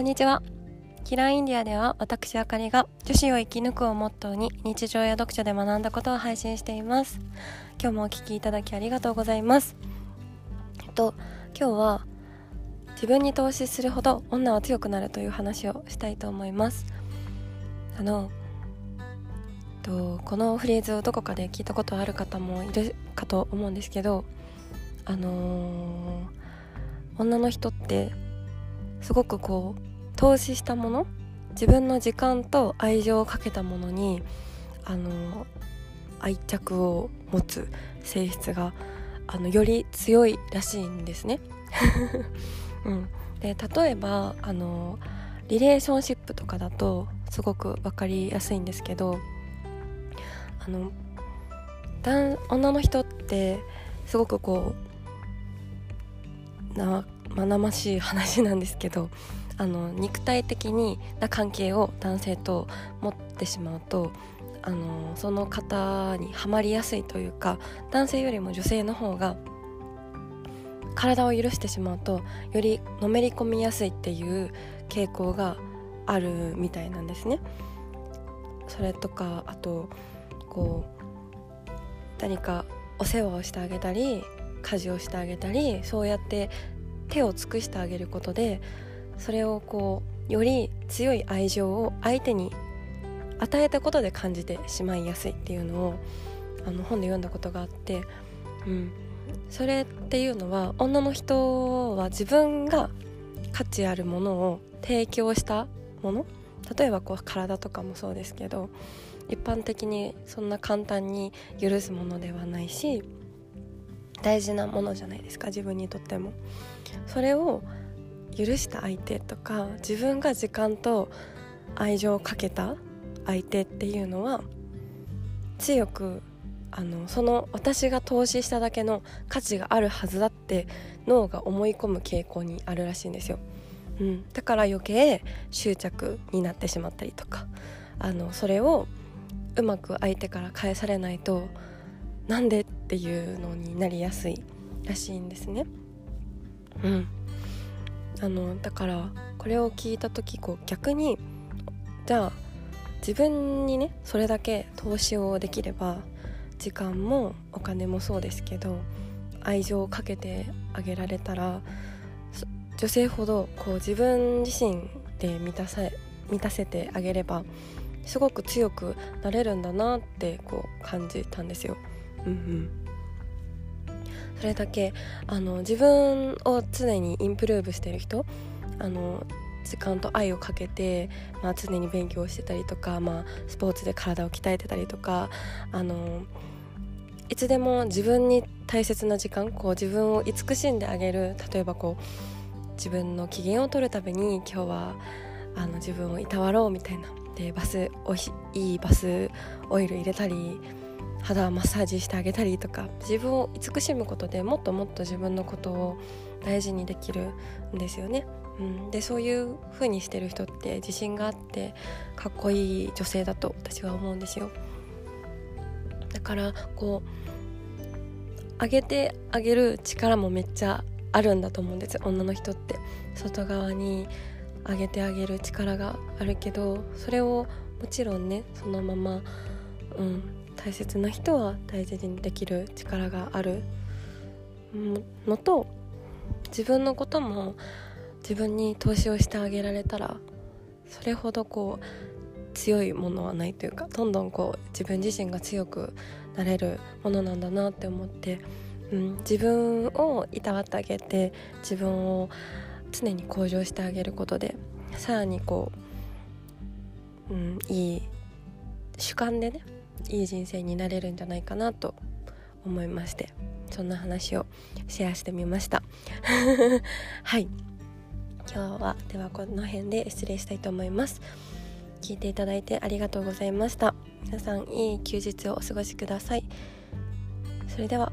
こんにちは。キラーインディアでは私あかりが女子を生き抜くをモットーに日常や読書で学んだことを配信しています。今日もお聴きいただきありがとうございます。えっと今日は自分に投資するほど女は強くなるという話をしたいと思います。あのとこのフレーズをどこかで聞いたことある方もいるかと思うんですけどあのー、女の人ってすごくこう投資したもの自分の時間と愛情をかけたものにあの愛着を持つ性質があのより強いらしいんですね。うん、で例えばあのリレーションシップとかだとすごく分かりやすいんですけどあの女の人ってすごくこうな生々しい話なんですけどあの肉体的にな関係を男性と持ってしまうとあのその方にはまりやすいというか男性よりも女性の方が体を許してしまうとよりのめり込みやすいっていう傾向があるみたいなんですね。それとかあとこう何かお世話をしてあげたり家事をしてあげたりそうやって手を尽くしてあげることでそれをこうより強い愛情を相手に与えたことで感じてしまいやすいっていうのをあの本で読んだことがあって、うん、それっていうのは女の人は自分が価値あるものを提供したもの？例えばこう体とかもそうですけど一般的にそんな簡単に許すものではないし大事なものじゃないですか自分にとっても。それを許した相手とか自分が時間と愛情をかけた相手っていうのは強くあのその私が投資しただけの価値があるはずだって脳が思い込む傾向にあるらしいんですよ、うん、だから余計執着になってしまったりとかあのそれをうまく相手から返されないとなんでっていうのになりやすいらしいんですね。うん、あのだからこれを聞いた時こう逆にじゃあ自分にねそれだけ投資をできれば時間もお金もそうですけど愛情をかけてあげられたら女性ほどこう自分自身で満たさ満たせてあげればすごく強くなれるんだなってこう感じたんですよ。うんうんそれだけあの自分を常にインプルーブしてる人あの時間と愛をかけて、まあ、常に勉強してたりとか、まあ、スポーツで体を鍛えてたりとかあのいつでも自分に大切な時間こう自分を慈しんであげる例えばこう自分の機嫌を取るために今日はあの自分をいたわろうみたいなでバスおいいいバスオイル入れたり肌マッサージしてあげたりとか自分を慈しむことでもっともっと自分のことを大事にできるんですよね。うん、でそういう風にしてる人って自信があってかっこいい女性だと私は思うんですよ。だからこう上げてあげる力もめっちゃあるんだと思うんです女の人って外側に上げてあげる力があるけどそれをもちろんねそのまま、うん、大切な人は大切にできる力があるのと自分のことも自分に投資をしてあげられたらそれほどこう強いものはないというかどんどんこう自分自身が強くなれるものなんだなって思って、うん、自分をいたわってあげて自分を常に向上してあげることでさらにこう、うん、いい主観でねいい人生になれるんじゃないかなと思いましてそんな話をシェアしてみました。はい。今日はではこの辺で失礼したいと思います。聞いていただいてありがとうございました。皆さんいい休日をお過ごしください。それでは